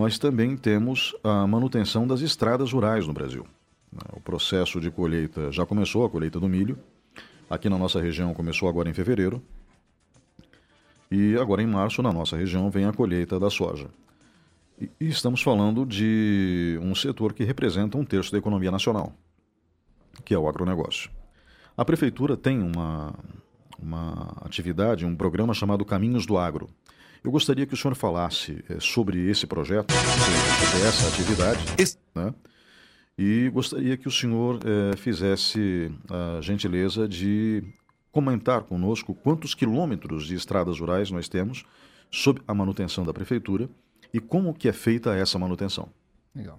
nós também temos a manutenção das estradas rurais no Brasil. O processo de colheita já começou, a colheita do milho. Aqui na nossa região começou agora em fevereiro. E agora em março, na nossa região, vem a colheita da soja. E estamos falando de um setor que representa um terço da economia nacional, que é o agronegócio. A prefeitura tem uma, uma atividade, um programa chamado Caminhos do Agro. Eu gostaria que o senhor falasse é, sobre esse projeto, sobre essa atividade, né? e gostaria que o senhor é, fizesse a gentileza de comentar conosco quantos quilômetros de estradas rurais nós temos sob a manutenção da prefeitura e como que é feita essa manutenção. Legal.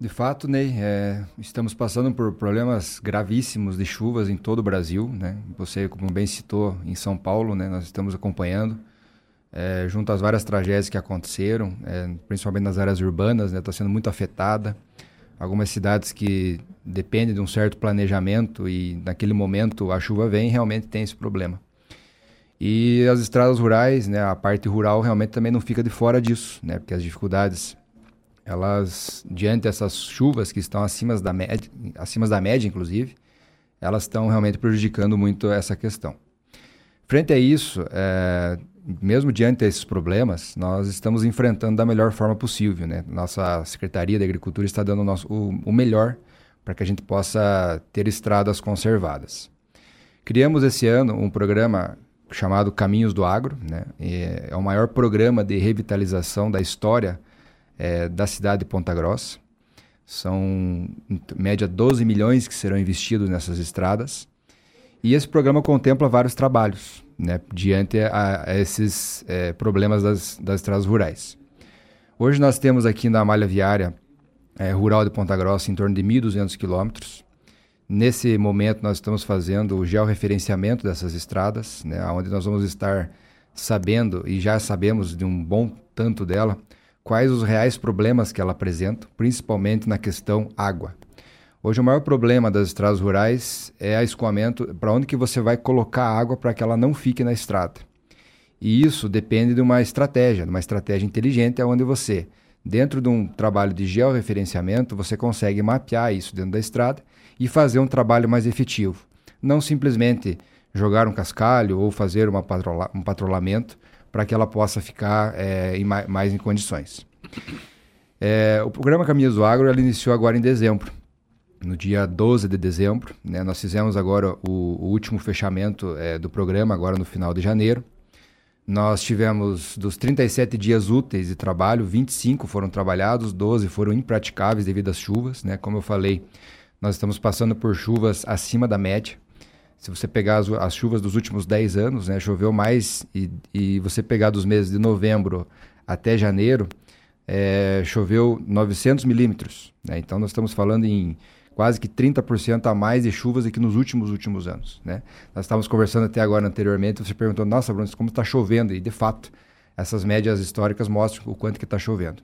De fato, Ney, é, estamos passando por problemas gravíssimos de chuvas em todo o Brasil. Né? Você, como bem citou, em São Paulo, né, nós estamos acompanhando, é, junto às várias tragédias que aconteceram, é, principalmente nas áreas urbanas, está né, tá sendo muito afetada. Algumas cidades que dependem de um certo planejamento e naquele momento a chuva vem, realmente tem esse problema. E as estradas rurais, né, a parte rural realmente também não fica de fora disso, né, porque as dificuldades elas, diante dessas chuvas que estão acima da média, acima da média inclusive, elas estão realmente prejudicando muito essa questão. Frente a isso, é, mesmo diante desses problemas, nós estamos enfrentando da melhor forma possível. Né? Nossa Secretaria da Agricultura está dando o, nosso, o, o melhor para que a gente possa ter estradas conservadas. Criamos esse ano um programa chamado Caminhos do Agro, né? é o maior programa de revitalização da história é, da cidade de Ponta Grossa. São, em média, 12 milhões que serão investidos nessas estradas. E esse programa contempla vários trabalhos, né, diante a, a esses é, problemas das, das estradas rurais. Hoje nós temos aqui na malha viária é, rural de Ponta Grossa em torno de 1.200 quilômetros. Nesse momento nós estamos fazendo o georreferenciamento dessas estradas, né, onde nós vamos estar sabendo, e já sabemos de um bom tanto dela, quais os reais problemas que ela apresenta, principalmente na questão água. Hoje o maior problema das estradas rurais é a escoamento, para onde que você vai colocar a água para que ela não fique na estrada. E isso depende de uma estratégia, de uma estratégia inteligente, onde você, dentro de um trabalho de georreferenciamento, você consegue mapear isso dentro da estrada e fazer um trabalho mais efetivo. Não simplesmente jogar um cascalho ou fazer uma patrola, um patrulhamento para que ela possa ficar é, em mais, mais, em condições. É, o programa Caminhos do Agro iniciou agora em dezembro. No dia 12 de dezembro, né, nós fizemos agora o, o último fechamento é, do programa, agora no final de janeiro. Nós tivemos dos 37 dias úteis de trabalho, 25 foram trabalhados, 12 foram impraticáveis devido às chuvas. Né? Como eu falei, nós estamos passando por chuvas acima da média. Se você pegar as, as chuvas dos últimos 10 anos, né, choveu mais, e, e você pegar dos meses de novembro até janeiro, é, choveu 900 milímetros. Né? Então, nós estamos falando em quase que 30% a mais de chuvas que nos últimos últimos anos. Né? Nós estávamos conversando até agora anteriormente, você perguntou, nossa, Bruno, como está chovendo? E, de fato, essas médias históricas mostram o quanto que está chovendo.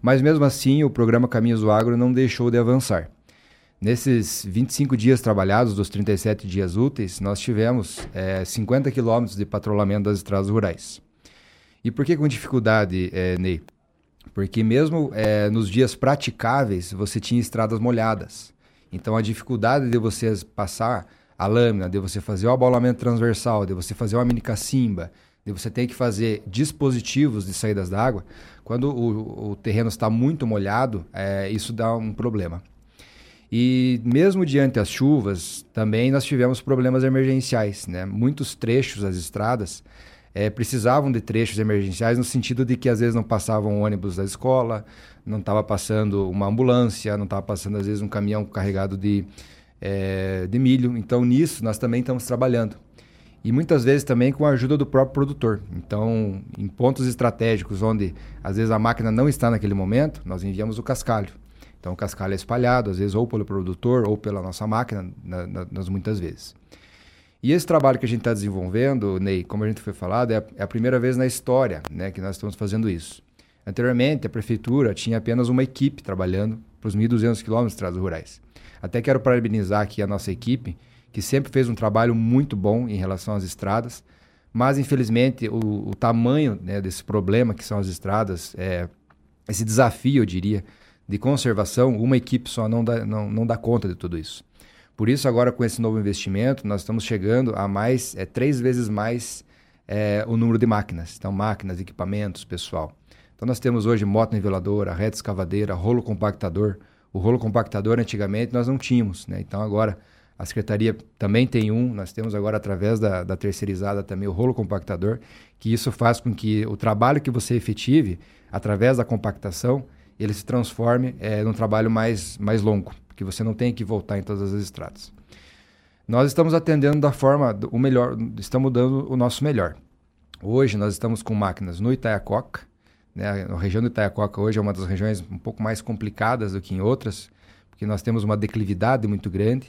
Mas, mesmo assim, o programa Caminhos do Agro não deixou de avançar. Nesses 25 dias trabalhados, dos 37 dias úteis, nós tivemos é, 50 quilômetros de patrulhamento das estradas rurais. E por que com dificuldade, é, Ney? Porque mesmo é, nos dias praticáveis, você tinha estradas molhadas. Então a dificuldade de você passar a lâmina, de você fazer o abalamento transversal, de você fazer uma mini cacimba, de você ter que fazer dispositivos de saídas d'água, quando o, o terreno está muito molhado, é, isso dá um problema. E mesmo diante das chuvas, também nós tivemos problemas emergenciais. Né? Muitos trechos das estradas é, precisavam de trechos emergenciais no sentido de que às vezes não passavam ônibus da escola, não estava passando uma ambulância, não estava passando às vezes um caminhão carregado de, é, de milho. Então nisso nós também estamos trabalhando. E muitas vezes também com a ajuda do próprio produtor. Então, em pontos estratégicos onde às vezes a máquina não está naquele momento, nós enviamos o cascalho. Então, o cascalho é espalhado, às vezes ou pelo produtor ou pela nossa máquina, na, na, nas muitas vezes. E esse trabalho que a gente está desenvolvendo, Ney, como a gente foi falado, é a, é a, primeira vez na história né, que nós estamos fazendo isso. Anteriormente, a prefeitura tinha apenas uma equipe trabalhando para os 1.200 quilômetros de estradas rurais. Até quero parabenizar aqui a nossa equipe, que sempre fez um trabalho muito bom em relação às estradas, mas infelizmente o, o tamanho né, desse problema que são as estradas é, esse desafio, eu diria, de conservação, uma equipe só não dá, não, não dá conta de tudo isso. Por isso, agora com esse novo investimento, nós estamos chegando a mais, é, três vezes mais é, o número de máquinas. Então, máquinas, equipamentos, pessoal. Então, nós temos hoje moto niveladora, reta escavadeira, rolo compactador. O rolo compactador, antigamente, nós não tínhamos. Né? Então, agora, a Secretaria também tem um. Nós temos agora, através da, da terceirizada, também o rolo compactador, que isso faz com que o trabalho que você efetive, através da compactação, ele se transforme é, num trabalho mais, mais longo, porque você não tem que voltar em todas as estradas. Nós estamos atendendo da forma, o melhor, estamos dando o nosso melhor. Hoje nós estamos com máquinas no Itaiacoca, né? A região do Itaiacoca hoje é uma das regiões um pouco mais complicadas do que em outras, porque nós temos uma declividade muito grande,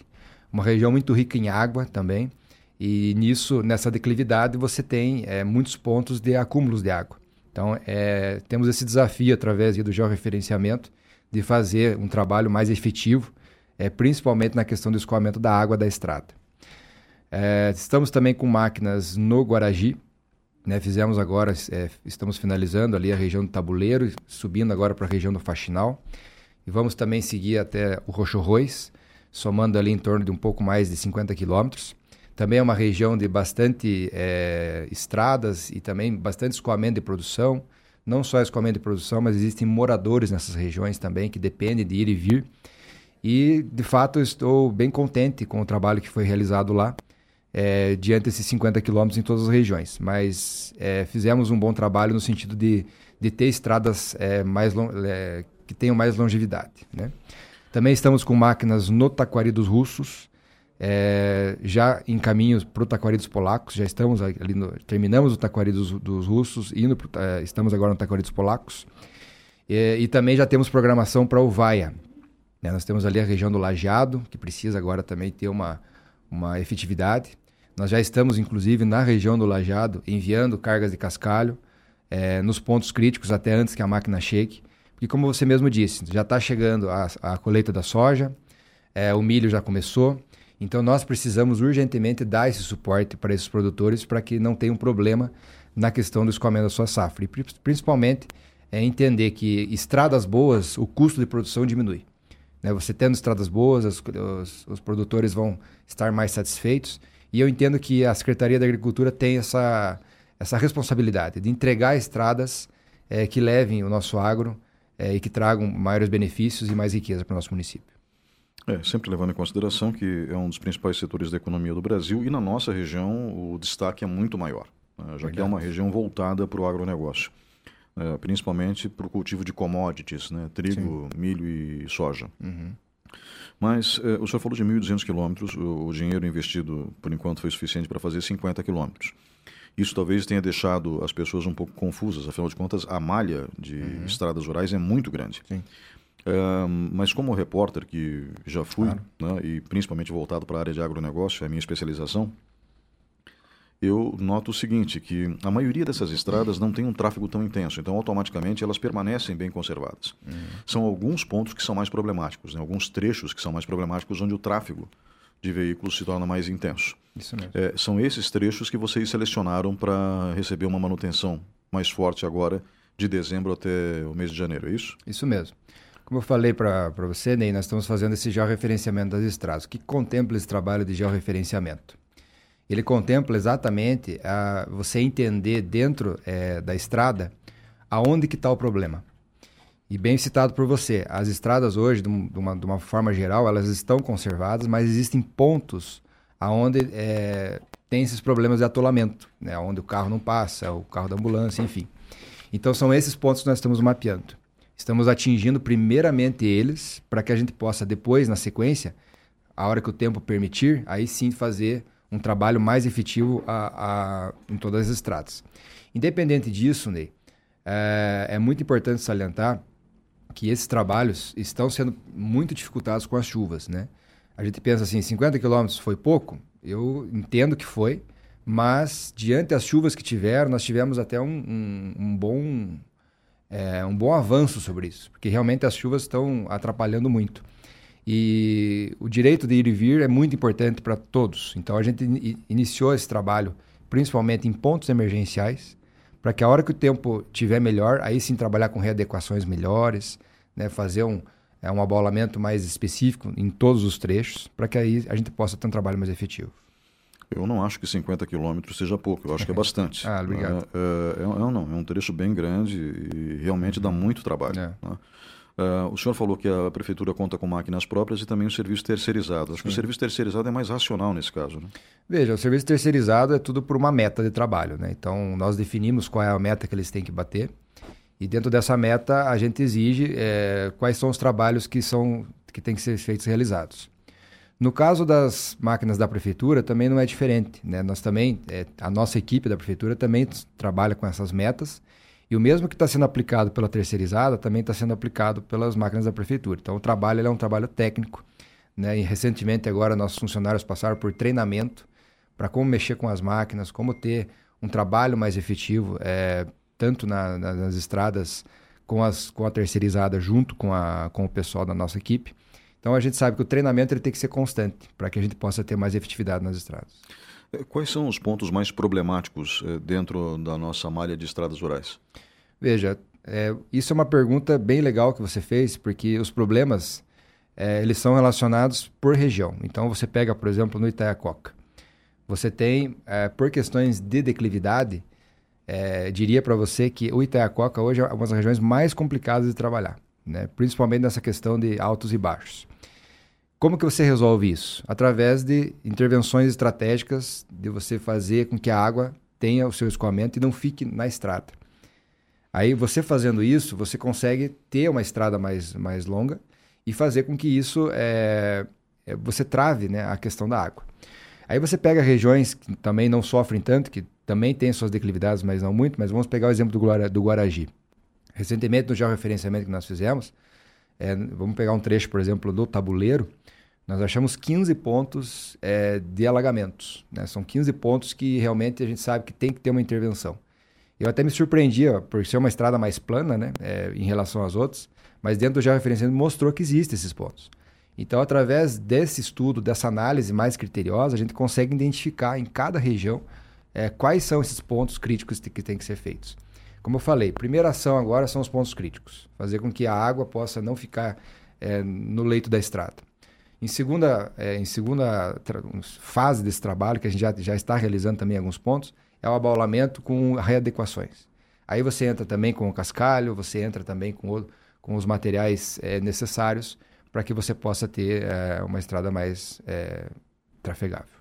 uma região muito rica em água também, e nisso, nessa declividade, você tem é, muitos pontos de acúmulos de água. Então, é, temos esse desafio, através do georreferenciamento, de fazer um trabalho mais efetivo, é, principalmente na questão do escoamento da água da estrada. É, estamos também com máquinas no Guaragi, né, fizemos agora, é, estamos finalizando ali a região do Tabuleiro, subindo agora para a região do Faxinal, e vamos também seguir até o Roxo Rois, somando ali em torno de um pouco mais de 50 quilômetros. Também é uma região de bastante é, estradas e também bastante escoamento de produção. Não só escoamento de produção, mas existem moradores nessas regiões também que dependem de ir e vir. E, de fato, estou bem contente com o trabalho que foi realizado lá, é, diante desses 50 quilômetros em todas as regiões. Mas é, fizemos um bom trabalho no sentido de, de ter estradas é, mais é, que tenham mais longevidade. Né? Também estamos com máquinas no Taquari dos Russos, é, já em caminho para o Taquari dos Polacos, já estamos ali no, terminamos o Taquari dos, dos russos, indo pro, é, estamos agora no Taquari dos Polacos. E, e também já temos programação para o Vaia. Né? Nós temos ali a região do Lajeado, que precisa agora também ter uma, uma efetividade. Nós já estamos, inclusive, na região do Lajeado, enviando cargas de cascalho é, nos pontos críticos até antes que a máquina chegue. Porque, como você mesmo disse, já está chegando a, a colheita da soja, é, o milho já começou, então nós precisamos urgentemente dar esse suporte para esses produtores para que não tenham problema na questão do escoamento da sua safra. E principalmente é entender que estradas boas, o custo de produção diminui. Né? Você tendo estradas boas, os, os, os, produtores vão estar mais satisfeitos. E eu entendo que a Secretaria da Agricultura tem essa, essa responsabilidade de entregar estradas é, que levem o nosso agro é, e que tragam maiores benefícios e mais riqueza para o nosso município. É, sempre levando em consideração que é um dos principais setores da economia do Brasil e na nossa região o destaque é muito maior, né, já Verdade. que é uma região voltada para o agronegócio, é, principalmente para o cultivo de commodities, né, trigo, Sim. milho e soja. Uhum. Mas é, o senhor falou de 1.200 quilômetros, o, o dinheiro investido por enquanto foi suficiente para fazer 50 quilômetros. Isso talvez tenha deixado as pessoas um pouco confusas, afinal de contas, a malha de uhum. estradas rurais é muito grande. Sim mas como repórter que já fui, claro. né, e principalmente voltado para a área de agronegócio, é a minha especialização, eu noto o seguinte, que a maioria dessas estradas não tem um tráfego tão intenso, então automaticamente elas permanecem bem conservadas. Uhum. São alguns pontos que são mais problemáticos, né, alguns trechos que são mais problemáticos onde o tráfego de veículos se torna mais intenso. Isso mesmo. É, são esses trechos que vocês selecionaram para receber uma manutenção mais forte agora, de dezembro até o mês de janeiro, é isso? Isso mesmo. Como eu falei para você, Ney, nós estamos fazendo esse georreferenciamento das estradas. O que contempla esse trabalho de georreferenciamento? Ele contempla exatamente a, você entender dentro é, da estrada aonde que está o problema. E bem citado por você, as estradas hoje, de uma, de uma forma geral, elas estão conservadas, mas existem pontos aonde é, tem esses problemas de atolamento, né? onde o carro não passa, o carro da ambulância, enfim. Então são esses pontos que nós estamos mapeando. Estamos atingindo primeiramente eles, para que a gente possa depois, na sequência, a hora que o tempo permitir, aí sim fazer um trabalho mais efetivo a, a, em todas as estradas. Independente disso, Ney, é, é muito importante salientar que esses trabalhos estão sendo muito dificultados com as chuvas, né? A gente pensa assim, 50 quilômetros foi pouco? Eu entendo que foi, mas diante das chuvas que tiveram, nós tivemos até um, um, um bom é, um bom avanço sobre isso, porque realmente as chuvas estão atrapalhando muito. E o direito de ir e vir é muito importante para todos. Então a gente in iniciou esse trabalho principalmente em pontos emergenciais para que a hora que o tempo tiver melhor, aí sim trabalhar com readequações melhores, né, fazer um, é, um abolamento mais específico em todos os trechos, para que aí a gente possa ter um trabalho mais efetivo. Eu não acho que 50 quilômetros seja pouco, eu acho que é bastante. ah, obrigado. É, é, é, não, é um trecho bem grande e realmente dá muito trabalho. É. Né? Uh, o senhor falou que a prefeitura conta com máquinas próprias e também o serviço terceirizado. Acho Sim. que o serviço terceirizado é mais racional nesse caso. Né? Veja, o serviço terceirizado é tudo por uma meta de trabalho. Né? Então, nós definimos qual é a meta que eles têm que bater. E dentro dessa meta, a gente exige é, quais são os trabalhos que, são, que têm que ser feitos realizados. No caso das máquinas da prefeitura, também não é diferente. Né? Nós também, é, a nossa equipe da prefeitura também trabalha com essas metas e o mesmo que está sendo aplicado pela terceirizada também está sendo aplicado pelas máquinas da prefeitura. Então o trabalho é um trabalho técnico. Né? E recentemente agora nossos funcionários passaram por treinamento para como mexer com as máquinas, como ter um trabalho mais efetivo, é, tanto na, na, nas estradas com, as, com a terceirizada junto com, a, com o pessoal da nossa equipe. Então a gente sabe que o treinamento ele tem que ser constante para que a gente possa ter mais efetividade nas estradas. Quais são os pontos mais problemáticos eh, dentro da nossa malha de estradas rurais? Veja, é, isso é uma pergunta bem legal que você fez, porque os problemas é, eles são relacionados por região. Então você pega, por exemplo, no Itaiacoca. Você tem, é, por questões de declividade, é, diria para você que o Itaiacoca hoje é uma das regiões mais complicadas de trabalhar, né? principalmente nessa questão de altos e baixos. Como que você resolve isso? Através de intervenções estratégicas, de você fazer com que a água tenha o seu escoamento e não fique na estrada. Aí você fazendo isso, você consegue ter uma estrada mais, mais longa e fazer com que isso é, é, você trave né, a questão da água. Aí você pega regiões que também não sofrem tanto, que também têm suas declividades, mas não muito, mas vamos pegar o exemplo do, do. Recentemente, no georreferenciamento que nós fizemos, é, vamos pegar um trecho, por exemplo, do tabuleiro, nós achamos 15 pontos é, de alagamentos. Né? São 15 pontos que realmente a gente sabe que tem que ter uma intervenção. Eu até me surpreendia por ser uma estrada mais plana né, é, em relação às outras, mas dentro do georreferenciamento mostrou que existem esses pontos. Então, através desse estudo, dessa análise mais criteriosa, a gente consegue identificar em cada região é, quais são esses pontos críticos que têm que ser feitos. Como eu falei, primeira ação agora são os pontos críticos. Fazer com que a água possa não ficar é, no leito da estrada. Em segunda, é, em segunda fase desse trabalho, que a gente já, já está realizando também alguns pontos, é o abaulamento com readequações. Aí você entra também com o cascalho, você entra também com, o, com os materiais é, necessários para que você possa ter é, uma estrada mais é, trafegável.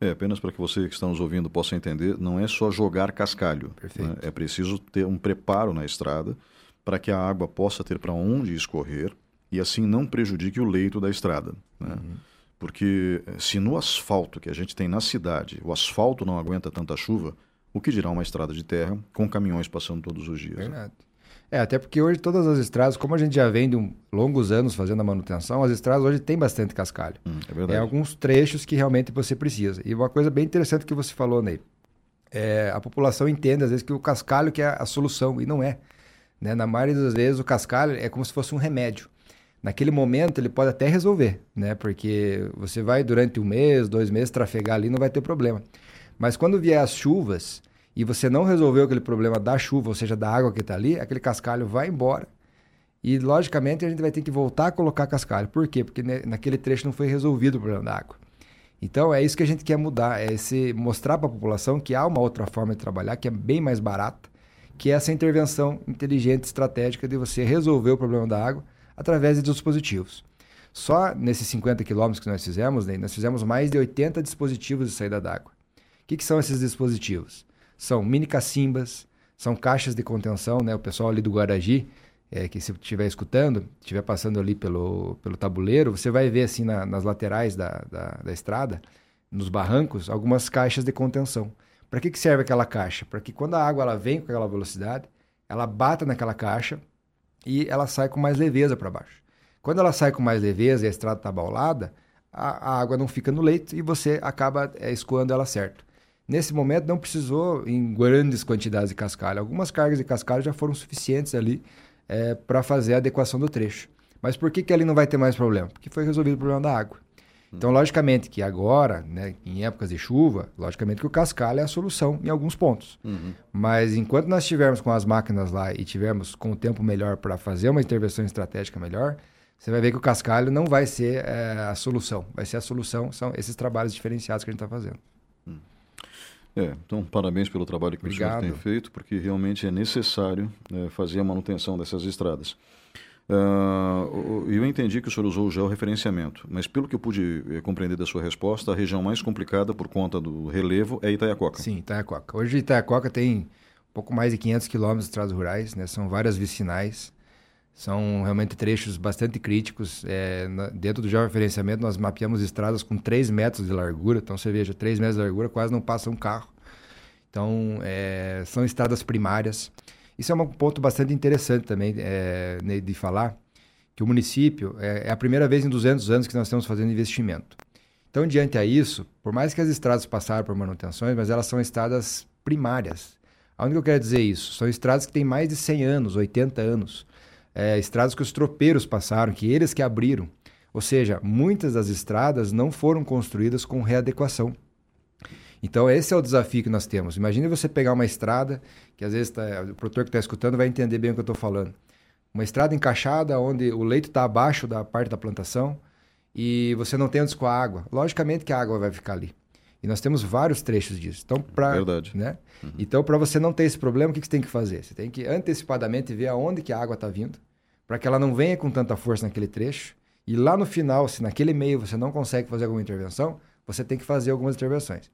É, apenas para que você que está nos ouvindo possa entender, não é só jogar cascalho. Né? É preciso ter um preparo na estrada para que a água possa ter para onde escorrer e assim não prejudique o leito da estrada. Né? Uhum. Porque eh, se no asfalto que a gente tem na cidade, o asfalto não aguenta tanta chuva, o que dirá uma estrada de terra com caminhões passando todos os dias? Verdade. Né? É, até porque hoje todas as estradas, como a gente já vem de um, longos anos fazendo a manutenção, as estradas hoje têm bastante cascalho. Hum, é verdade. É alguns trechos que realmente você precisa. E uma coisa bem interessante que você falou, Ney, é, a população entende às vezes que o cascalho que é a solução, e não é. Né? Na maioria das vezes o cascalho é como se fosse um remédio naquele momento ele pode até resolver, né? Porque você vai durante um mês, dois meses trafegar ali, não vai ter problema. Mas quando vier as chuvas e você não resolveu aquele problema da chuva, ou seja, da água que está ali, aquele cascalho vai embora. E logicamente a gente vai ter que voltar a colocar cascalho. Por quê? Porque naquele trecho não foi resolvido o problema da água. Então é isso que a gente quer mudar, é esse mostrar para a população que há uma outra forma de trabalhar que é bem mais barata, que é essa intervenção inteligente, estratégica de você resolver o problema da água através de dispositivos. Só nesses 50 quilômetros que nós fizemos, né, nós fizemos mais de 80 dispositivos de saída d'água. O que, que, são esses dispositivos? São mini cacimbas, são caixas de contenção, né? O pessoal ali do Guaragi, é, que se estiver escutando, estiver passando ali pelo, pelo tabuleiro, você vai ver assim na, nas laterais da, da, da, estrada, nos barrancos, algumas caixas de contenção. Para que, que serve aquela caixa? Para que quando a água ela vem com aquela velocidade, ela bata naquela caixa e ela sai com mais leveza para baixo. Quando ela sai com mais leveza e a estrada está abaulada, a, a, água não fica no leito e você acaba é, escoando ela certo. Nesse momento não precisou em grandes quantidades de cascalho. Algumas cargas de cascalho já foram suficientes ali é, para fazer a adequação do trecho. Mas por que, que ali não vai ter mais problema? Porque foi resolvido o problema da água. Então, logicamente que agora, né, em épocas de chuva, logicamente que o cascalho é a solução em alguns pontos. Uhum. Mas enquanto nós estivermos com as máquinas lá e tivermos com o tempo melhor para fazer uma intervenção estratégica melhor, você vai ver que o cascalho não vai ser é, a solução. Vai ser a solução, são esses trabalhos diferenciados que a gente está fazendo. É, então, parabéns pelo trabalho que Obrigado. o senhor tem feito, porque realmente é necessário é, fazer a manutenção dessas estradas. Uh, eu entendi que o senhor usou o georreferenciamento, mas pelo que eu pude eh, compreender da sua resposta, a região mais complicada por conta do relevo é Itaiacoca. Sim, Itaiacoca. Hoje Itaiacoca tem pouco mais de 500 quilômetros de estradas rurais, né? são várias vicinais, são realmente trechos bastante críticos. É, na, dentro do georreferenciamento, nós mapeamos estradas com 3 metros de largura, então você veja, 3 metros de largura quase não passa um carro. Então, é, são estradas primárias. Isso é um ponto bastante interessante também é, de falar, que o município é, é, a primeira vez em 200 anos que nós estamos fazendo investimento. Então, diante a isso, por mais que as estradas passaram por manutenções, mas elas são estradas primárias. Aonde eu quero dizer isso? São estradas que têm mais de 100 anos, 80 anos. É, estradas que os tropeiros passaram, que eles que abriram. Ou seja, muitas das estradas não foram construídas com readequação. Então, esse é o desafio que nós temos. Imagine você pegar uma estrada, que às vezes tá, o produtor que está escutando vai entender bem o que eu estou falando. Uma estrada encaixada, onde o leito está abaixo da parte da plantação e você não tem onde escoar água. Logicamente que a água vai ficar ali. E nós temos vários trechos disso. Então, para Verdade. Né? Uhum. Então, para você não ter esse problema, o que, que você tem que fazer? Você tem que antecipadamente ver aonde que a água está vindo, para que ela não venha com tanta força naquele trecho. E lá no final, se naquele meio você não consegue fazer alguma intervenção, você tem que fazer algumas intervenções.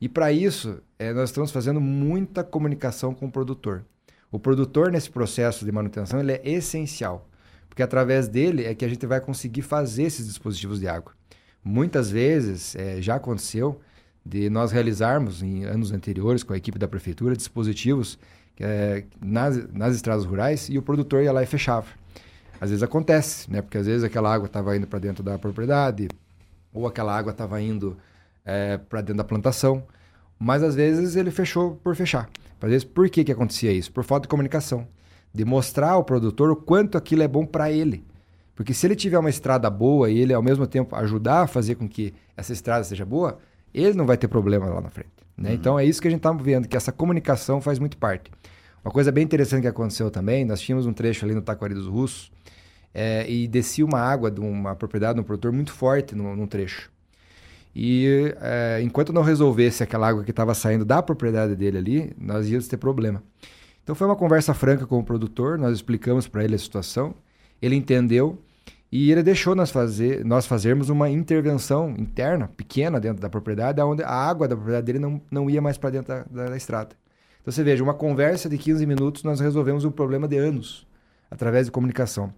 E para isso, é, nós estamos fazendo muita comunicação com o produtor. O produtor, nesse processo de manutenção, ele é essencial, porque através dele é que a gente vai conseguir fazer esses dispositivos de água. Muitas vezes, é, já aconteceu de nós realizarmos, em anos anteriores, com a equipe da prefeitura, dispositivos é, nas, nas estradas rurais e o produtor ia lá e fechava. Às vezes acontece, né? porque às vezes aquela água estava indo para dentro da propriedade, ou aquela água estava indo é, para dentro da plantação. Mas às vezes ele fechou por fechar. Às vezes, por que, que acontecia isso? Por falta de comunicação. De mostrar ao produtor o quanto aquilo é bom para ele. Porque se ele tiver uma estrada boa e ele, ao mesmo tempo, ajudar a fazer com que essa estrada seja boa, ele não vai ter problema lá na frente. Né? Uhum. Então é isso que a gente está vendo, que essa comunicação faz muito parte. Uma coisa bem interessante que aconteceu também, nós tínhamos um trecho ali no Taquari dos Russos é, e descia uma água de uma propriedade de um produtor muito forte num, num trecho. E é, enquanto não resolvesse aquela água que estava saindo da propriedade dele ali, nós íamos ter problema. Então foi uma conversa franca com o produtor, nós explicamos para ele a situação, ele entendeu e ele deixou nós, fazer, nós fazermos uma intervenção interna, pequena, dentro da propriedade, onde a água da propriedade dele não, não ia mais para dentro da, da, da estrada. Então você veja, uma conversa de 15 minutos, nós resolvemos um problema de anos, através de comunicação.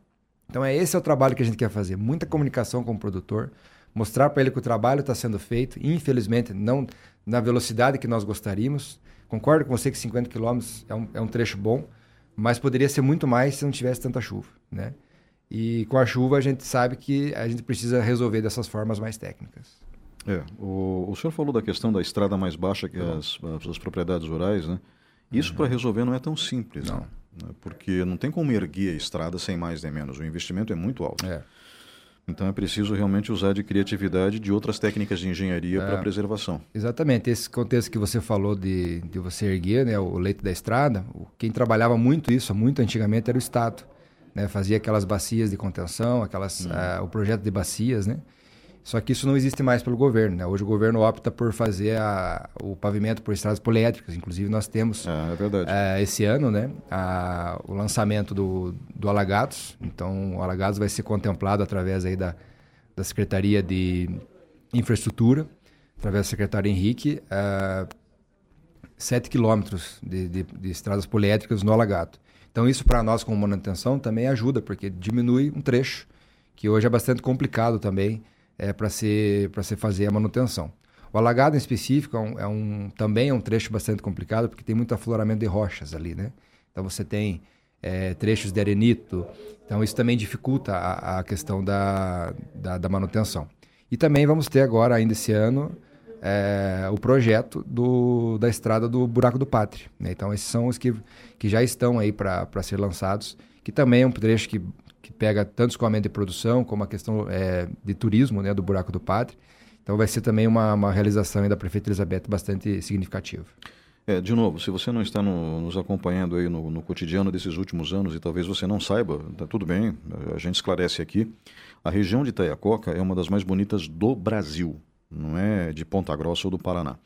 Então é esse é o trabalho que a gente quer fazer, muita comunicação com o produtor, mostrar para ele que o trabalho está sendo feito, infelizmente não na velocidade que nós gostaríamos. Concordo com você que 50 km é um, é um trecho bom, mas poderia ser muito mais se não tivesse tanta chuva, né? E com a chuva a gente sabe que a gente precisa resolver dessas formas mais técnicas. É, o, o senhor falou da questão da estrada mais baixa que as, as, propriedades rurais, né? Isso uhum. para resolver não é tão simples, não. Né? Porque não tem como erguer a estrada sem mais nem menos. O investimento é muito alto. É. Então é preciso realmente usar de criatividade de outras técnicas de engenharia é, para preservação. Exatamente. Esse contexto que você falou de, de você erguer né, o leito da estrada, quem trabalhava muito isso, muito antigamente, era o Estado. Né? Fazia aquelas bacias de contenção, aquelas, uh, o projeto de bacias, né? Só que isso não existe mais pelo governo. Né? Hoje o governo opta por fazer a, o pavimento por estradas poliétricas. Inclusive nós temos é, é esse ano né, a, o lançamento do, do Alagados. Então o Alagados vai ser contemplado através aí da, da Secretaria de Infraestrutura, através da secretária Henrique, uh, 7 quilômetros de, de, de estradas poliétricas no Alagado. Então isso para nós como manutenção também ajuda, porque diminui um trecho que hoje é bastante complicado também é, para se, se fazer a manutenção. O alagado em específico é um, é um, também é um trecho bastante complicado, porque tem muito afloramento de rochas ali, né? Então você tem é, trechos de arenito, então isso também dificulta a, a questão da, da, da, manutenção. E também vamos ter agora, ainda esse ano, é, o projeto do, da estrada do Buraco do Pátrio. Né? Então esses são os que, que já estão aí para ser lançados, que também é um trecho que que pega tanto escoamento de produção como a questão é, de turismo, né, do Buraco do Padre. Então vai ser também uma, uma realização da Prefeita Elizabeth bastante significativa. É, de novo, se você não está no, nos acompanhando aí no, no, cotidiano desses últimos anos e talvez você não saiba, tá tudo bem, a gente esclarece aqui. A região de Itaiacoca é uma das mais bonitas do Brasil, não é de Ponta Grossa ou do Paraná.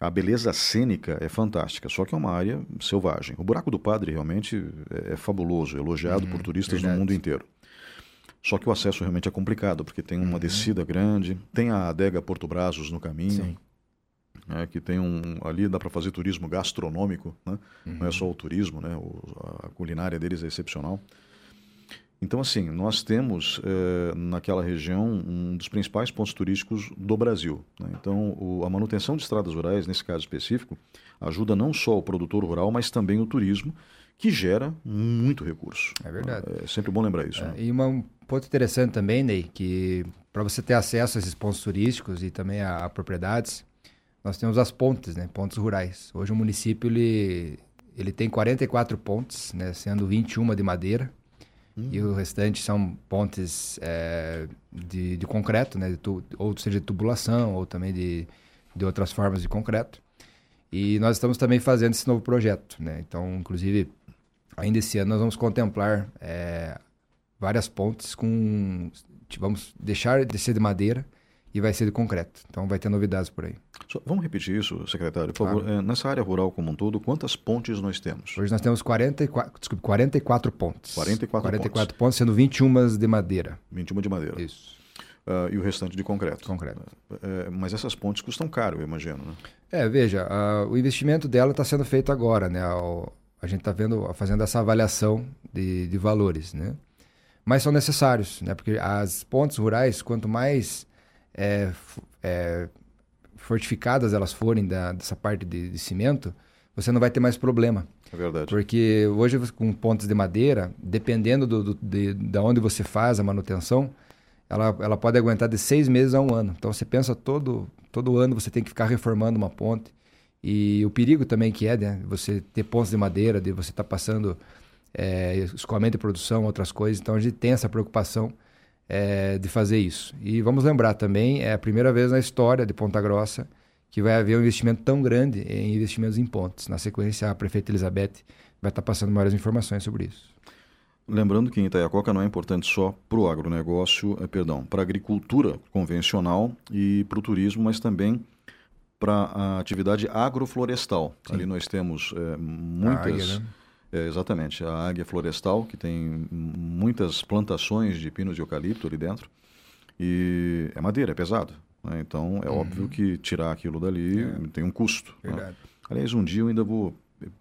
A beleza cênica é fantástica, só que é uma área selvagem. O Buraco do Padre realmente é, é fabuloso, elogiado uhum, por turistas verdade. no mundo inteiro. Só que o acesso realmente é complicado, porque tem uma uhum. descida grande, tem a adega Porto Brazos no caminho. Né, que tem um ali dá para fazer turismo gastronômico, né? Uhum. não é só o turismo, né? O, a culinária deles é excepcional. Então, assim, nós temos é, naquela região um dos principais pontos turísticos do Brasil. Né? Então, o, a manutenção de estradas rurais, nesse caso específico, ajuda não só o produtor rural, mas também o turismo, que gera muito recurso. É verdade. É sempre bom lembrar isso. É, né? E uma, um ponto interessante também, Ney, que para você ter acesso a esses pontos turísticos e também a, a propriedades, nós temos as pontes, né? Pontes rurais. Hoje o município ele, ele tem 44 pontes, né? Sendo 21 de madeira. E o restante são pontes é, de, de concreto, né? De tu, ou seja, de tubulação, ou também de, de outras formas de concreto. E nós estamos também fazendo esse novo projeto, né? Então, inclusive, ainda esse ano nós vamos contemplar é, várias pontes com... Vamos deixar de ser de madeira e vai ser de concreto. Então vai ter novidades por aí. Vamos repetir isso, secretário, por favor. É, nessa área rural como um todo, quantas pontes nós temos? Hoje nós temos 44, desculpe, 44 pontes. 44, 44 pontes. pontes, sendo 21 de madeira. 21 de madeira. Isso. Uh, e o restante de concreto. Concreto. É, mas essas pontes custam caro, eu imagino, né? É, veja, uh, o investimento dela está sendo feito agora, né? a gente está fazendo essa avaliação de, de valores, né? Mas são necessários, né? Porque as pontes rurais, quanto mais é, é, fortificadas elas forem da, dessa parte de, de, cimento, você não vai ter mais problema. É verdade. Porque hoje, com pontes de madeira, dependendo do, do, de, de onde você faz a manutenção, ela, ela pode aguentar de seis meses a um ano. Então, você pensa todo, todo ano você tem que ficar reformando uma ponte. E o perigo também que é, né? Você ter pontes de madeira, de você estar tá passando é, escoamento de produção, outras coisas. Então, a gente tem essa preocupação é, de fazer isso. E vamos lembrar também, é a primeira vez na história de Ponta Grossa que vai haver um investimento tão grande em investimentos em pontes. Na sequência, a prefeita Elizabeth vai estar passando maiores informações sobre isso. Lembrando que em Itaiacoca não é importante só para o agronegócio, é, perdão, para a agricultura convencional e para o turismo, mas também para a atividade agroflorestal. Sim. Ali nós temos é, muitas... Águia, né? É, exatamente, a águia florestal, que tem muitas plantações de pinos de eucalipto ali dentro. E é madeira, é pesado. Né? Então é uhum. óbvio que tirar aquilo dali é. tem um custo. Né? Aliás, um dia eu ainda vou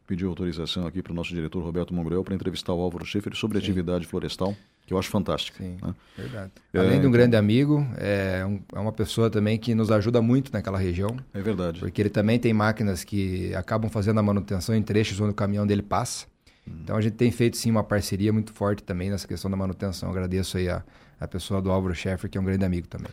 pedir autorização aqui para o nosso diretor Roberto Mongrel para entrevistar o Álvaro Schaefer sobre Sim. atividade florestal, que eu acho fantástica. Sim, né? verdade. É, Além de um grande amigo, é, um, é, uma pessoa também que nos ajuda muito naquela região. É verdade. Porque ele também tem máquinas que acabam fazendo a manutenção em trechos onde o caminhão dele passa. Então a gente tem feito sim uma parceria muito forte também nessa questão da manutenção. agradeço aí a, a pessoa do Álvaro Schaeffer, que é um grande amigo também.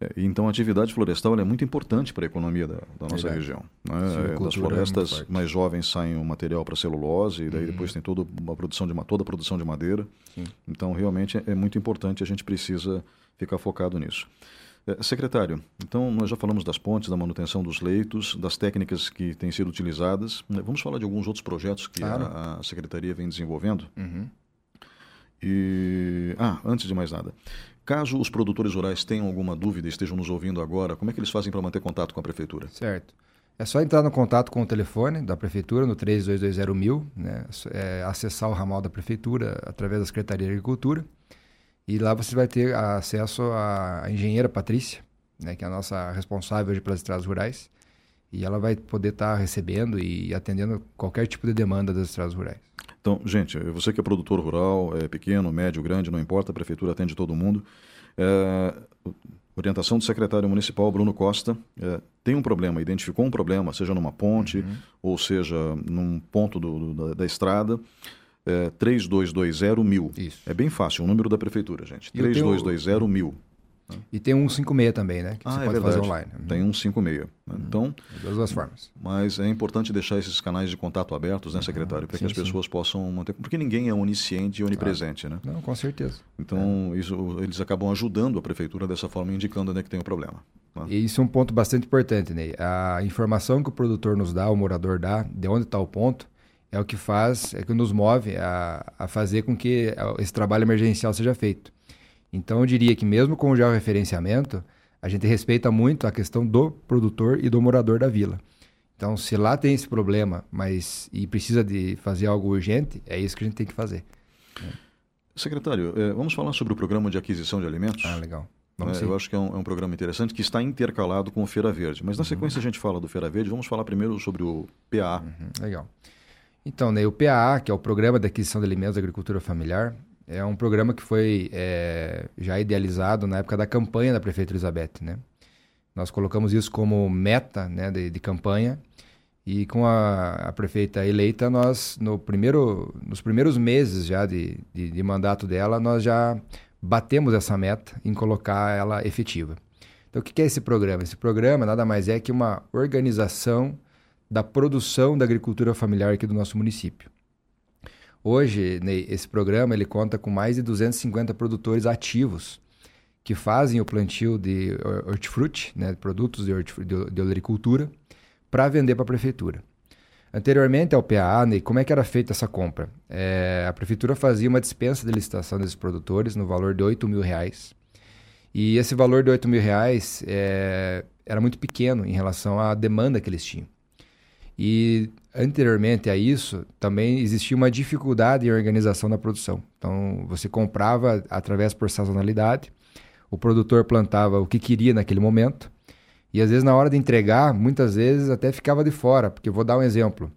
É, então a atividade florestal é muito importante para a economia da, da nossa Verdade. região. Né? Sim, das é florestas é mais jovens saem o material para celulose e daí uhum. depois tem toda uma produção de toda a produção de madeira. Sim. Então realmente é, é muito importante, a gente precisa ficar focado nisso. É, secretário, então nós já falamos das pontes, da manutenção dos leitos, das técnicas que têm sido utilizadas. Né, vamos falar de alguns outros projetos que claro. a, a, Secretaria vem desenvolvendo? Uhum. E, ah, antes de mais nada, caso os produtores rurais tenham alguma dúvida e estejam nos ouvindo agora, como é que eles fazem para manter contato com a Prefeitura? Certo. É só entrar no contato com o telefone da Prefeitura, no 3220 né? É acessar o ramal da Prefeitura através da Secretaria de Agricultura e lá você vai ter acesso à engenheira Patrícia, né, que é a nossa responsável hoje pelas estradas rurais. E ela vai poder estar tá recebendo e atendendo qualquer tipo de demanda das estradas rurais. Então, gente, você que é produtor rural, é pequeno, médio, grande, não importa, a prefeitura atende todo mundo. É, orientação do secretário municipal Bruno Costa. É, tem um problema, identificou um problema, seja numa ponte uhum. ou seja num ponto do, do, da, da estrada é, 3220 mil. Isso. É bem fácil, o número da prefeitura, gente. 3220 mil. E tem um 56 também, né? Que ah, você é pode verdade. fazer online. Tem um 56. Né? Uhum. Então, das duas formas. Mas é importante deixar esses canais de contato abertos, né, secretário? Para que as pessoas sim. possam manter. Porque ninguém é onisciente e onipresente, claro. né? Não, com certeza. Então, é. isso, eles acabam ajudando a prefeitura dessa forma, indicando onde é que tem o problema. Né? E isso é um ponto bastante importante, Ney. A informação que o produtor nos dá, o morador dá, de onde está o ponto, é o que faz, é que nos move a, a fazer com que esse trabalho emergencial seja feito. Então, eu diria que mesmo com o georreferenciamento, a gente respeita muito a questão do produtor e do morador da vila. Então, se lá tem esse problema, mas e precisa de fazer algo urgente, é isso que a gente tem que fazer. Secretário, é, vamos falar sobre o programa de aquisição de alimentos? Ah, legal. É, eu acho que é um, é um, programa interessante que está intercalado com o Feira Verde. Mas na uhum. sequência a gente fala do Feira Verde. Vamos falar primeiro sobre o PA. Uhum, legal. Então, né, o PA, que é o Programa de Aquisição de Alimentos da Agricultura Familiar, é um programa que foi é, já idealizado na época da campanha da prefeita Elizabeth, né? Nós colocamos isso como meta né, de, de campanha e com a, a, prefeita eleita, nós, no primeiro, nos primeiros meses já de, de, de, mandato dela, nós já batemos essa meta em colocar ela efetiva. Então, o que é esse programa? Esse programa nada mais é que uma organização da produção da agricultura familiar aqui do nosso município. Hoje, esse programa ele conta com mais de 250 produtores ativos que fazem o plantio de hortifruti, né, produtos de, de, para vender para a prefeitura. Anteriormente ao PAA, né, como é que era feita essa compra? É, a prefeitura fazia uma dispensa de licitação desses produtores no valor de 8 mil reais. E esse valor de 8 mil reais é, era muito pequeno em relação à demanda que eles tinham. E anteriormente a isso, também existia uma dificuldade em organização da produção. Então, você comprava através por sazonalidade, o produtor plantava o que queria naquele momento, e às vezes na hora de entregar, muitas vezes até ficava de fora, porque vou dar um exemplo.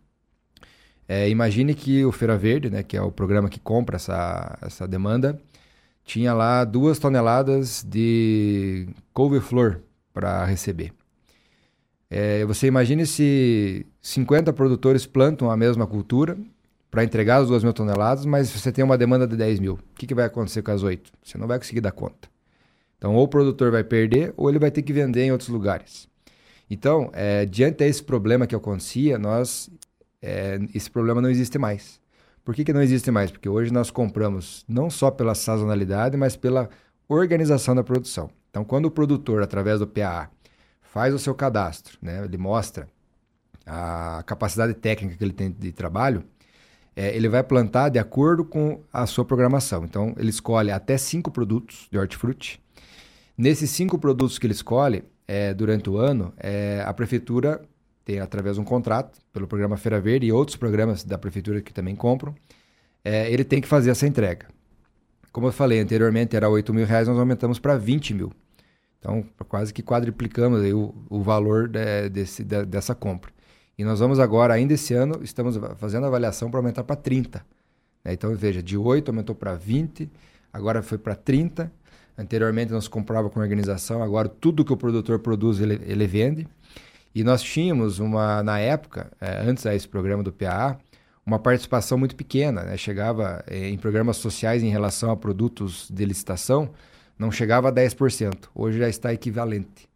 É, imagine que o Feira Verde, né, que é o programa que compra essa, essa demanda, tinha lá duas toneladas de couve-flor para receber. É, você imagine se 50 produtores plantam a mesma cultura para entregar as 2 mil toneladas, mas você tem uma demanda de 10 mil. O que, que vai acontecer com as 8? Você não vai conseguir dar conta. Então, ou o produtor vai perder, ou ele vai ter que vender em outros lugares. Então, é, diante desse problema que acontecia, nós, é, esse problema não existe mais. Por que, que não existe mais? Porque hoje nós compramos não só pela sazonalidade, mas pela organização da produção. Então, quando o produtor, através do PAA, faz o seu cadastro, né? ele mostra a capacidade técnica que ele tem de trabalho, é, ele vai plantar de acordo com a sua programação. Então, ele escolhe até cinco produtos de hortifruti. Nesses cinco produtos que ele escolhe, é, durante o ano, é, a prefeitura tem, através de um contrato, pelo programa Feira Verde e outros programas da prefeitura que também compram, é, ele tem que fazer essa entrega. Como eu falei anteriormente, era 8 mil reais, nós aumentamos para 20 mil. Então, quase que quadriplicamos o, o valor de, desse, de, dessa compra. E nós vamos agora, ainda esse ano, estamos fazendo a avaliação para aumentar para 30. Né? Então, veja, de 8 aumentou para 20, agora foi para 30. Anteriormente nós comprava com organização, agora tudo que o produtor produz ele, ele vende. E nós tínhamos uma, na época, é, antes desse programa do PAA, uma participação muito pequena. Né? Chegava é, em programas sociais em relação a produtos de licitação, não chegava a 10%. Hoje já está equivalente.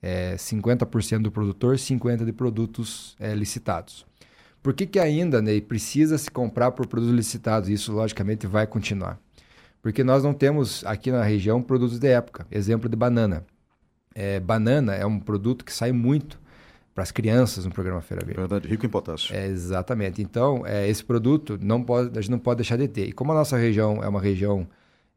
É 50% do produtor, 50% de produtos é, licitados. Por que, que ainda Ney, precisa se comprar por produtos licitados? Isso, logicamente, vai continuar. Porque nós não temos aqui na região produtos de época. Exemplo de banana. É, banana é um produto que sai muito para as crianças no programa Feira Verde. Verdade, rico em potássio. É, exatamente. Então, é, esse produto não pode, a gente não pode deixar de ter. E como a nossa região é uma região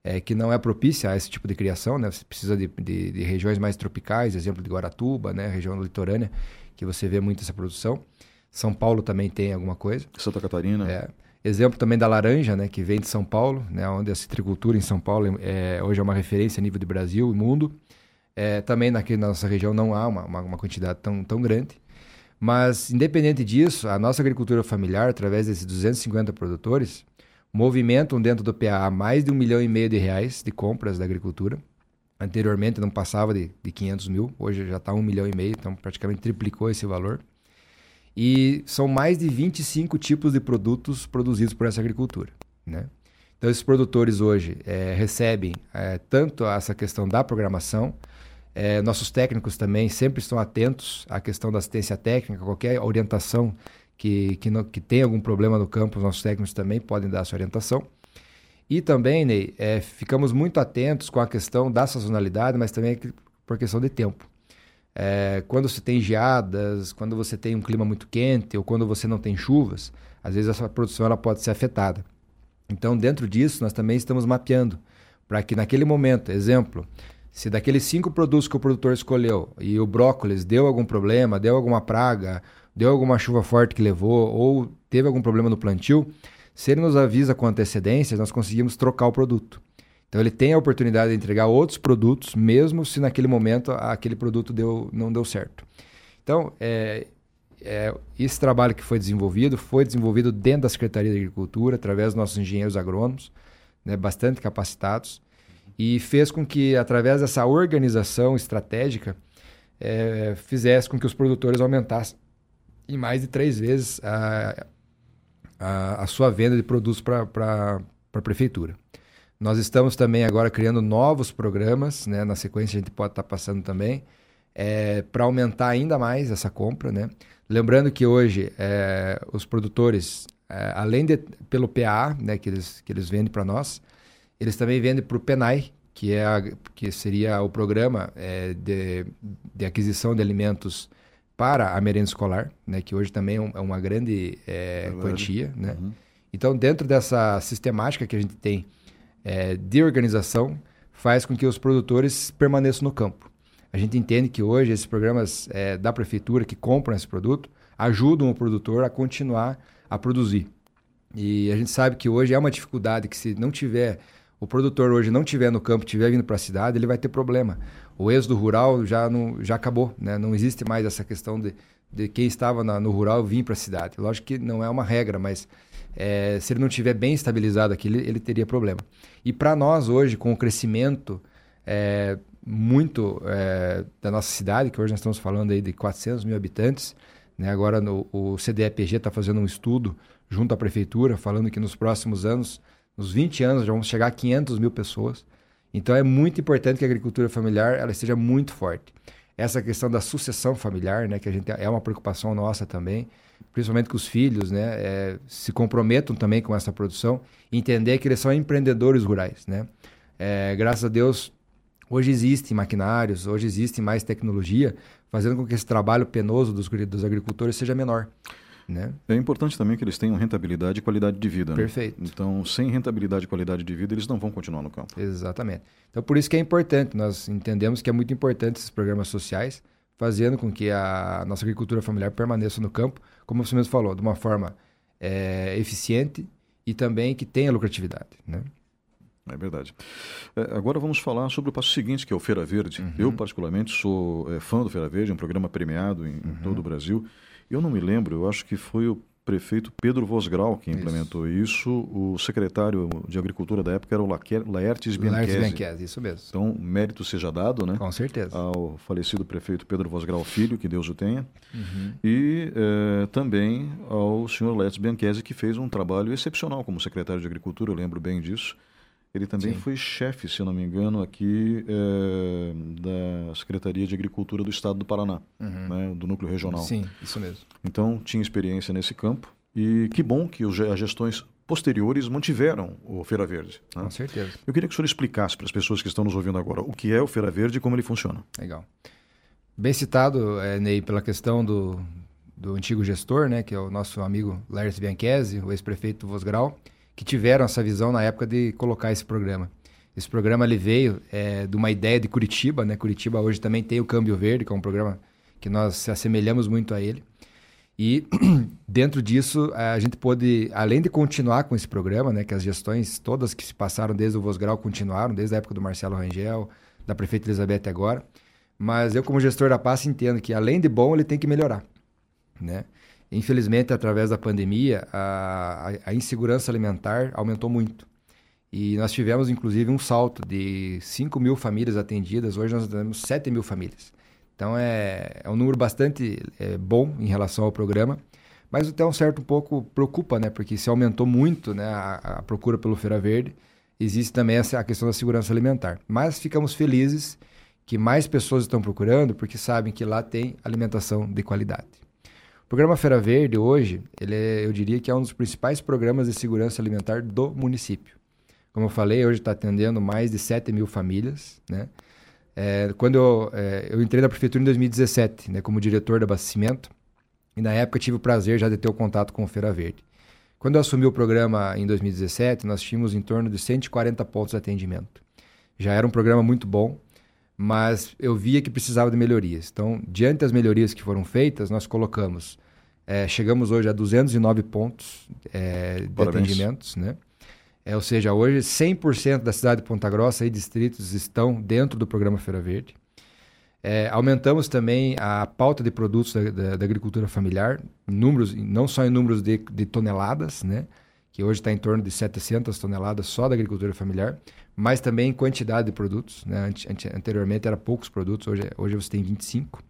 é, que não é propícia a esse tipo de criação, né? Você precisa de, de, de, regiões mais tropicais, exemplo de Guaratuba, né? Região litorânea, que você vê muito essa produção. São Paulo também tem alguma coisa. Santa Catarina. É. Exemplo também da laranja, né? Que vem de São Paulo, né? Onde a citricultura em São Paulo é, hoje é uma referência a nível de Brasil e mundo. É, também na nossa região não há uma, uma, uma quantidade tão, tão grande. Mas, independente disso, a nossa agricultura familiar, através desses 250 produtores, movimentam dentro do PA mais de um milhão e meio de reais de compras da agricultura. Anteriormente não passava de, de 500 mil, hoje já está um milhão e meio, então praticamente triplicou esse valor. E são mais de 25 tipos de produtos produzidos por essa agricultura, né? Então, esses produtores hoje é, recebem é, tanto essa questão da programação, é, nossos técnicos também sempre estão atentos à questão da assistência técnica, qualquer orientação que, que, no, que tenha algum problema no campo, os nossos técnicos também podem dar essa orientação. E também, Ney, é, ficamos muito atentos com a questão da sazonalidade, mas também por questão de tempo. É, quando você tem geadas, quando você tem um clima muito quente ou quando você não tem chuvas, às vezes essa produção ela pode ser afetada. Então, dentro disso, nós também estamos mapeando para que naquele momento, exemplo, se daqueles cinco produtos que o produtor escolheu e o brócolis deu algum problema, deu alguma praga, deu alguma chuva forte que levou ou teve algum problema no plantio, se ele nos avisa com antecedência, nós conseguimos trocar o produto. Então ele tem a oportunidade de entregar outros produtos, mesmo se naquele momento aquele produto deu, não deu certo. Então, é, é, esse trabalho que foi desenvolvido foi desenvolvido dentro da Secretaria de Agricultura, através dos nossos engenheiros agrônomos, né, bastante capacitados, e fez com que, através dessa organização estratégica, é, fizesse com que os produtores aumentassem em mais de três vezes a, a, a sua venda de produtos para a prefeitura. Nós estamos também agora criando novos programas, né? na sequência a gente pode estar tá passando também, é, para aumentar ainda mais essa compra. Né? Lembrando que hoje é, os produtores, é, além de pelo PA, né, que, eles, que eles vendem para nós, eles também vendem para o PENAI, que, é a, que seria o programa é, de, de aquisição de alimentos para a merenda escolar, né, que hoje também é, é uma grande é, quantia. Né? Uhum. Então, dentro dessa sistemática que a gente tem é, de organização, faz com que os produtores permaneçam no campo. A gente entende que hoje esses programas é, da prefeitura que compram esse produto ajudam o produtor a continuar a produzir. E a gente sabe que hoje é uma dificuldade que se não tiver o produtor hoje não tiver no campo, tiver vindo para a cidade, ele vai ter problema. O êxodo rural já não já acabou, né? Não existe mais essa questão de, de quem estava na, no rural vir para a cidade. Lógico que não é uma regra, mas é, se ele não tiver bem estabilizado aqui, ele, ele teria problema. E para nós hoje, com o crescimento é, muito é, da nossa cidade, que hoje nós estamos falando aí de 400 mil habitantes. Né? Agora no, o CDEPG está fazendo um estudo junto à prefeitura, falando que nos próximos anos, nos 20 anos, já vamos chegar a 500 mil pessoas. Então é muito importante que a agricultura familiar ela esteja muito forte. Essa questão da sucessão familiar, né, que a gente é uma preocupação nossa também, principalmente que os filhos, né, é, se comprometam também com essa produção, entender que eles são empreendedores rurais, né. É, graças a Deus Hoje existem maquinários, hoje existe mais tecnologia, fazendo com que esse trabalho penoso dos, dos agricultores seja menor. Né? É importante também que eles tenham rentabilidade e qualidade de vida. Né? Perfeito. Né? Então, sem rentabilidade e qualidade de vida, eles não vão continuar no campo. Exatamente. Então, por isso que é importante, nós entendemos que é muito importante esses programas sociais, fazendo com que a nossa agricultura familiar permaneça no campo, como você mesmo falou, de uma forma é, eficiente e também que tenha lucratividade. Né? É verdade. É, agora vamos falar sobre o passo seguinte, que é o Feira Verde. Uhum. Eu, particularmente, sou é, fã do Feira Verde, um programa premiado em, uhum. em, todo o Brasil. Eu não me lembro, eu acho que foi o prefeito Pedro Vosgrau que implementou isso. isso. O secretário de Agricultura da época era o Laertes Bianchese. Laertes Bianchese, isso mesmo. Então, mérito seja dado, né? Com certeza. Ao falecido prefeito Pedro Vosgrau Filho, que Deus o tenha. Uhum. E é, também ao senhor Laertes Bianchese, que fez um trabalho excepcional como secretário de Agricultura, eu lembro bem disso. Ele também Sim. foi chefe, se não me engano, aqui é, da Secretaria de Agricultura do Estado do Paraná, uhum. né, do núcleo regional. Sim, isso mesmo. Então, tinha experiência nesse campo. E que bom que as gestões posteriores mantiveram o Feira Verde. Né? Com certeza. Eu queria que o senhor explicasse para as pessoas que estão nos ouvindo agora o que é o Feira Verde e como ele funciona. Legal. Bem citado, é, Ney, pela questão do, do antigo gestor, né, que é o nosso amigo Lars Bianchese, o ex-prefeito Vosgrau que tiveram essa visão na época de colocar esse programa. Esse programa ele veio é, de uma ideia de Curitiba, né? Curitiba hoje também tem o Câmbio Verde, que é um programa que nós se assemelhamos muito a ele. E dentro disso, a gente pôde, além de continuar com esse programa, né, que as gestões todas que se passaram desde o Vosgrau continuaram, desde a época do Marcelo Rangel, da prefeita Elizabeth agora, mas eu como gestor da pasta entendo que além de bom, ele tem que melhorar, né? Infelizmente, através da pandemia, a, a, insegurança alimentar aumentou muito. E nós tivemos, inclusive, um salto de 5 mil famílias atendidas. Hoje nós temos 7 mil famílias. Então, é, é um número bastante é, bom em relação ao programa. mas até um certo pouco preocupa, né? Porque se aumentou muito né, a, a procura pelo Feira Verde, existe também essa, a questão da segurança alimentar. Mas ficamos felizes que mais pessoas estão procurando porque sabem que lá tem alimentação de qualidade. O programa Feira Verde hoje, ele é, eu diria que é um dos principais programas de segurança alimentar do município. Como eu falei, hoje está atendendo mais de 7 mil famílias, né? É, quando eu, é, eu entrei na prefeitura em 2017, né, como diretor de abastecimento, e na época tive o prazer já de ter o contato com o Feira Verde. Quando eu assumi o programa em 2017, nós tínhamos em torno de 140 pontos de atendimento. Já era um programa muito bom, mas eu via que precisava de melhorias. Então, diante das melhorias que foram feitas, nós colocamos, é, chegamos hoje a 209 pontos é, de atendimentos, né? É, ou seja, hoje 100% da cidade de Ponta Grossa e distritos estão dentro do programa Feira Verde. É, aumentamos também a pauta de produtos da, da, da, agricultura familiar, números, não só em números de, de toneladas, né, que hoje está em torno de 700 toneladas só da agricultura familiar, mas também em quantidade de produtos. Né, anteriormente era poucos produtos, hoje, hoje você tem 25.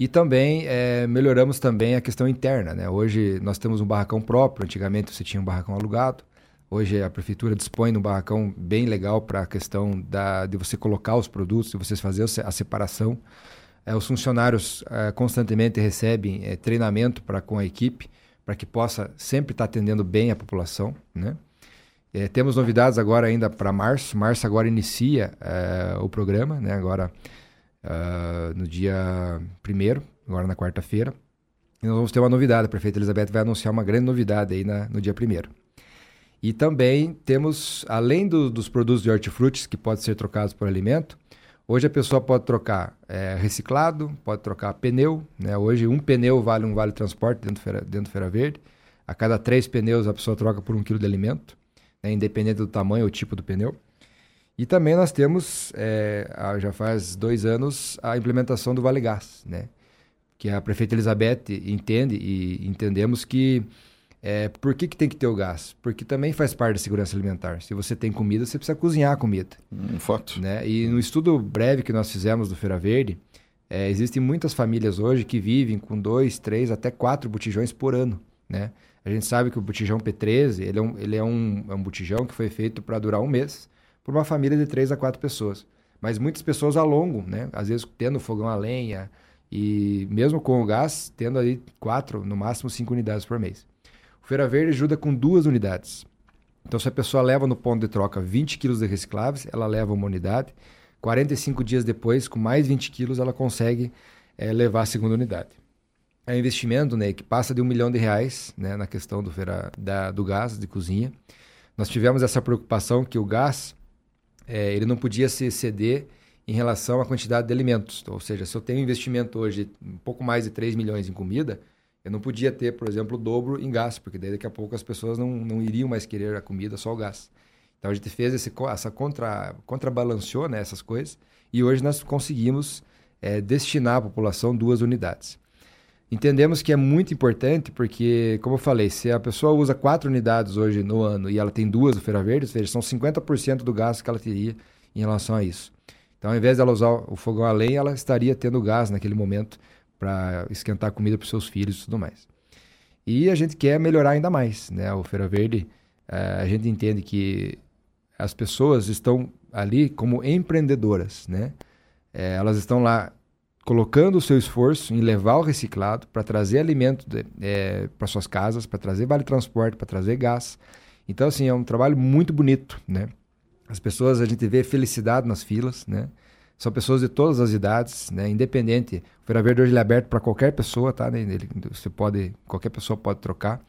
E também é, melhoramos também a questão interna. Né? Hoje nós temos um barracão próprio, antigamente você tinha um barracão alugado. Hoje a prefeitura dispõe de um barracão bem legal para a questão da, de você colocar os produtos, de você fazer a separação. É, os funcionários é, constantemente recebem é, treinamento para com a equipe, para que possa sempre estar tá atendendo bem a população. Né? É, temos novidades agora ainda para março. Março agora inicia é, o programa, né? agora uh, no dia 1 agora na quarta-feira. E nós vamos ter uma novidade. A prefeita Elizabeth vai anunciar uma grande novidade aí na, no dia 1 e também temos, além do, dos produtos de hortifrutis que podem ser trocados por alimento, hoje a pessoa pode trocar é, reciclado, pode trocar pneu. Né? Hoje um pneu vale um vale transporte dentro dentro Feira Verde. A cada três pneus a pessoa troca por um quilo de alimento, né? independente do tamanho ou tipo do pneu. E também nós temos, é, já faz dois anos, a implementação do Vale Gás, né? que a prefeita Elizabeth entende e entendemos que é, por que, que tem que ter o gás? Porque também faz parte da segurança alimentar. Se você tem comida, você precisa cozinhar a comida. Um fato. Né? E no estudo breve que nós fizemos do Feira Verde, é, existem muitas famílias hoje que vivem com dois, três, até quatro botijões por ano. Né? A gente sabe que o botijão P13 ele é um, ele é um, é um botijão que foi feito para durar um mês por uma família de três a quatro pessoas. Mas muitas pessoas alongam, né? às vezes tendo fogão a lenha e mesmo com o gás, tendo aí quatro, no máximo cinco unidades por mês. O Feira Verde ajuda com duas unidades. Então, se a pessoa leva no ponto de troca 20 quilos de recicláveis, ela leva uma unidade. 45 dias depois, com mais 20 quilos, ela consegue é, levar a segunda unidade. É investimento né, que passa de um milhão de reais né, na questão do, feira, da, do gás de cozinha. Nós tivemos essa preocupação que o gás é, ele não podia se exceder em relação à quantidade de alimentos. Ou seja, se eu tenho um investimento hoje um pouco mais de 3 milhões em comida, eu não podia ter, por exemplo, o dobro em gás, porque daí daqui a pouco as pessoas não, não iriam mais querer a comida, só o gás. Então a gente fez esse, essa contra, contrabalanceou né, essas coisas e hoje nós conseguimos é, destinar à população duas unidades. Entendemos que é muito importante porque, como eu falei, se a pessoa usa quatro unidades hoje no ano e ela tem duas do Feira Verde, ou seja, são 50% do gasto que ela teria em relação a isso. Então, ao invés dela usar o fogão a lenha, ela estaria tendo gás naquele momento para esquentar comida para seus filhos e tudo mais. E a gente quer melhorar ainda mais, né? O Feira Verde, eh, a gente entende que as pessoas estão ali como empreendedoras, né? É, elas estão lá colocando o seu esforço em levar o reciclado para trazer alimento é, para suas casas, para trazer vale transporte, para trazer gás. Então, assim, é um trabalho muito bonito, né? As pessoas, a gente vê felicidade nas filas, né? São pessoas de todas as idades, né? Independente. O Feira Verde hoje é aberto para qualquer pessoa, tá? Ele, você pode, qualquer pessoa pode trocar.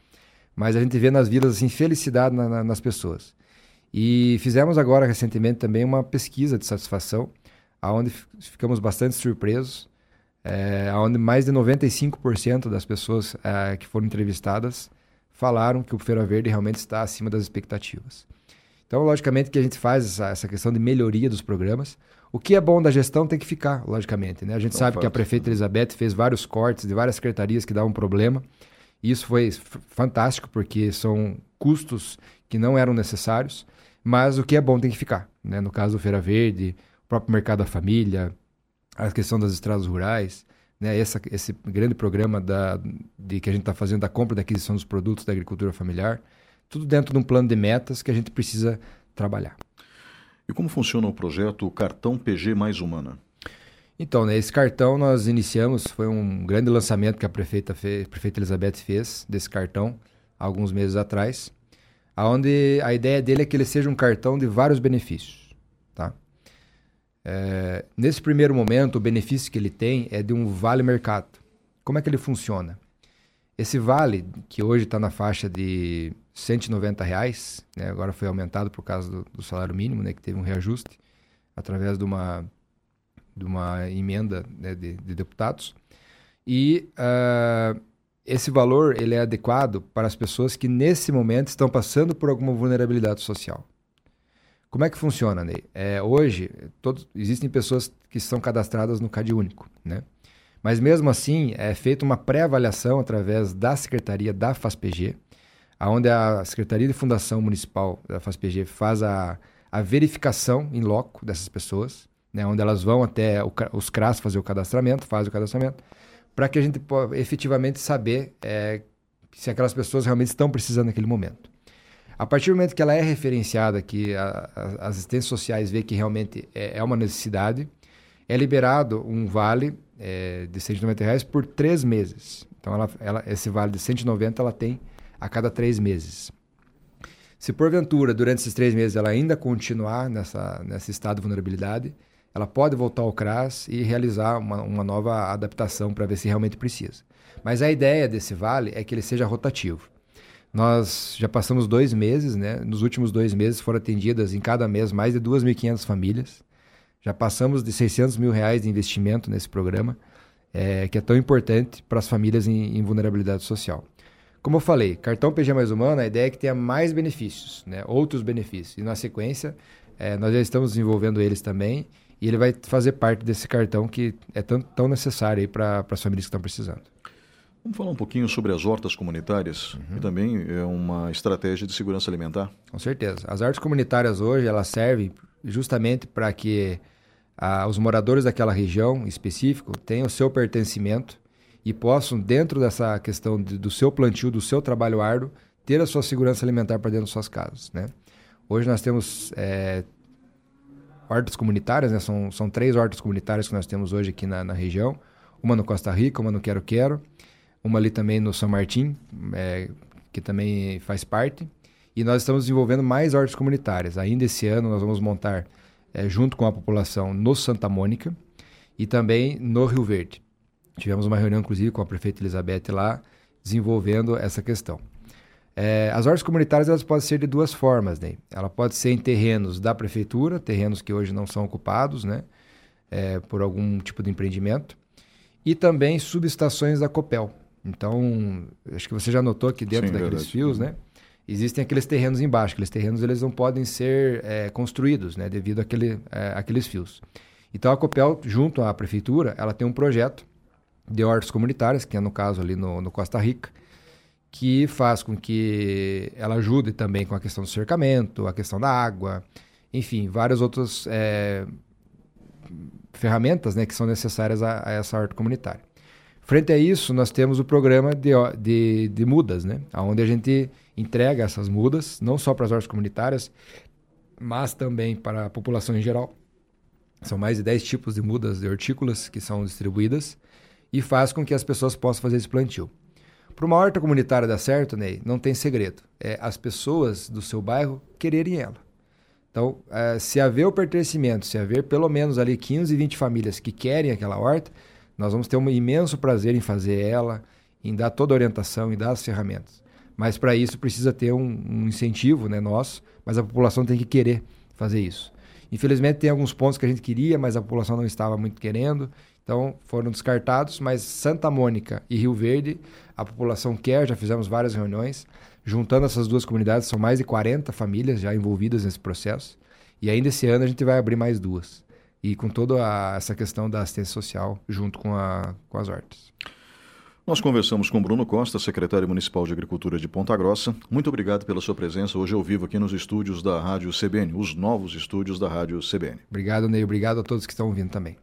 Mas a gente vê nas vilas assim felicidade na, na, nas pessoas. E fizemos agora recentemente também uma pesquisa de satisfação, aonde ficamos bastante surpresos, é, aonde mais de 95% das pessoas é, que foram entrevistadas falaram que o Feira Verde realmente está acima das expectativas. Então, logicamente que a gente faz essa, essa questão de melhoria dos programas. O que é bom da gestão tem que ficar, logicamente. Né? A gente Não sabe que a prefeita Elizabeth fez vários cortes de várias secretarias que davam problema. E isso foi fantástico, porque são custos que não eram necessários. Mas o que é bom tem que ficar. Né? No caso do Feira Verde, próprio mercado da família, a questão das estradas rurais. né, essa, esse grande programa da, de que a gente está fazendo da compra e da aquisição dos produtos da agricultura familiar, tudo dentro de um plano de metas que a gente precisa trabalhar. E como funciona o projeto Cartão PG Mais Humana? Então, né, esse cartão nós iniciamos, foi um grande lançamento que a prefeita, fez, a prefeita Elizabeth fez desse cartão alguns meses atrás, aonde a ideia dele é que ele seja um cartão de vários benefícios? É, nesse primeiro momento, o benefício que ele tem é de um vale mercado. Como é que ele funciona? Esse vale, que hoje está na faixa de 190 reais, né, agora foi aumentado por causa do, do, salário mínimo, né, que teve um reajuste através de uma, de uma emenda né, de, de, deputados. E uh, esse valor ele é adequado para as pessoas que nesse momento estão passando por alguma vulnerabilidade social. Como é que funciona, Ney? É, hoje, todos, existem pessoas que são cadastradas no CAD Único, né? Mas mesmo assim, é feita uma pré-avaliação através da Secretaria da FASPG, onde a Secretaria de Fundação Municipal da FASPG faz a, a verificação em loco dessas pessoas, né? onde elas vão até o, os CRAS fazer o cadastramento, faz o cadastramento, para que a gente possa efetivamente saber é, se aquelas pessoas realmente estão precisando naquele momento. A partir do momento que ela é referenciada, que a, a, as assistências sociais vê que realmente é, é uma necessidade, é liberado um vale é, de 190 reais por três meses. Então, ela, ela, esse vale de 190 ela tem a cada três meses. Se porventura, durante esses três meses, ela ainda continuar nessa, nesse estado de vulnerabilidade, ela pode voltar ao CRAS e realizar uma, uma nova adaptação para ver se realmente precisa. Mas a ideia desse vale é que ele seja rotativo. Nós já passamos dois meses, né? Nos últimos dois meses foram atendidas em cada mês mais de 2.500 famílias. Já passamos de 600 mil reais de investimento nesse programa, é, que é tão importante para as famílias em, em, vulnerabilidade social. Como eu falei, cartão PG Mais Humano, a ideia é que tenha mais benefícios, né? outros benefícios. E na sequência, é, nós já estamos desenvolvendo eles também, e ele vai fazer parte desse cartão que é tão, tão necessário para as famílias que estão precisando. Vamos falar um pouquinho sobre as hortas comunitárias, uhum. que também é uma estratégia de segurança alimentar. Com certeza. As hortas comunitárias hoje, elas servem justamente para que ah, os moradores daquela região específico tenham o seu pertencimento e possam, dentro dessa questão de, do seu plantio, do seu trabalho árduo, ter a sua segurança alimentar para dentro de suas casas. Né? Hoje nós temos é, hortas comunitárias, né? são, são três hortas comunitárias que nós temos hoje aqui na, na região, uma no Costa Rica, uma no Quero Quero, uma ali também no São Martim, é, que também faz parte. E nós estamos desenvolvendo mais hortas comunitárias. Ainda esse ano nós vamos montar, é, junto com a população, no Santa Mônica e também no Rio Verde. Tivemos uma reunião, inclusive, com a prefeita Elizabeth lá, desenvolvendo essa questão. É, as hortas comunitárias elas podem ser de duas formas, né? Ela pode ser em terrenos da prefeitura, terrenos que hoje não são ocupados, né? É, por algum tipo de empreendimento, e também subestações da Copel. Então, acho que você já notou que dentro Sim, daqueles verdade. fios, né? Existem aqueles terrenos embaixo. Aqueles terrenos eles não podem ser é, construídos, né? Devido àquele, é, àqueles fios. Então, a Copel, junto à prefeitura, ela tem um projeto de hortas comunitárias, que é no caso ali no, no Costa Rica, que faz com que ela ajude também com a questão do cercamento, a questão da água, enfim, várias outras é, ferramentas né, que são necessárias a, a essa horta comunitária. Frente a isso, nós temos o programa de, de, de mudas, né? onde a gente entrega essas mudas, não só para as hortas comunitárias, mas também para a população em geral. São mais de 10 tipos de mudas de hortícolas que são distribuídas e faz com que as pessoas possam fazer esse plantio. Para uma horta comunitária dar certo, Ney, não tem segredo. É as pessoas do seu bairro quererem ela. Então, é, se haver o pertencimento, se haver pelo menos ali 15, 20 famílias que querem aquela horta, nós vamos ter um imenso prazer em fazer ela, em dar toda a orientação e dar as ferramentas. Mas para isso precisa ter um, um, incentivo né, nosso, mas a população tem que querer fazer isso. Infelizmente tem alguns pontos que a gente queria, mas a população não estava muito querendo, então foram descartados, mas Santa Mônica e Rio Verde, a população quer, já fizemos várias reuniões, juntando essas duas comunidades, são mais de 40 famílias já envolvidas nesse processo, e ainda esse ano a gente vai abrir mais duas e com toda a, essa questão da assistência social junto com, a, com as hortas. Nós conversamos com Bruno Costa, secretário municipal de Agricultura de Ponta Grossa. Muito obrigado pela sua presença hoje ao vivo aqui nos estúdios da Rádio CBN, os novos estúdios da Rádio CBN. Obrigado, Ney. Obrigado a todos que estão ouvindo também.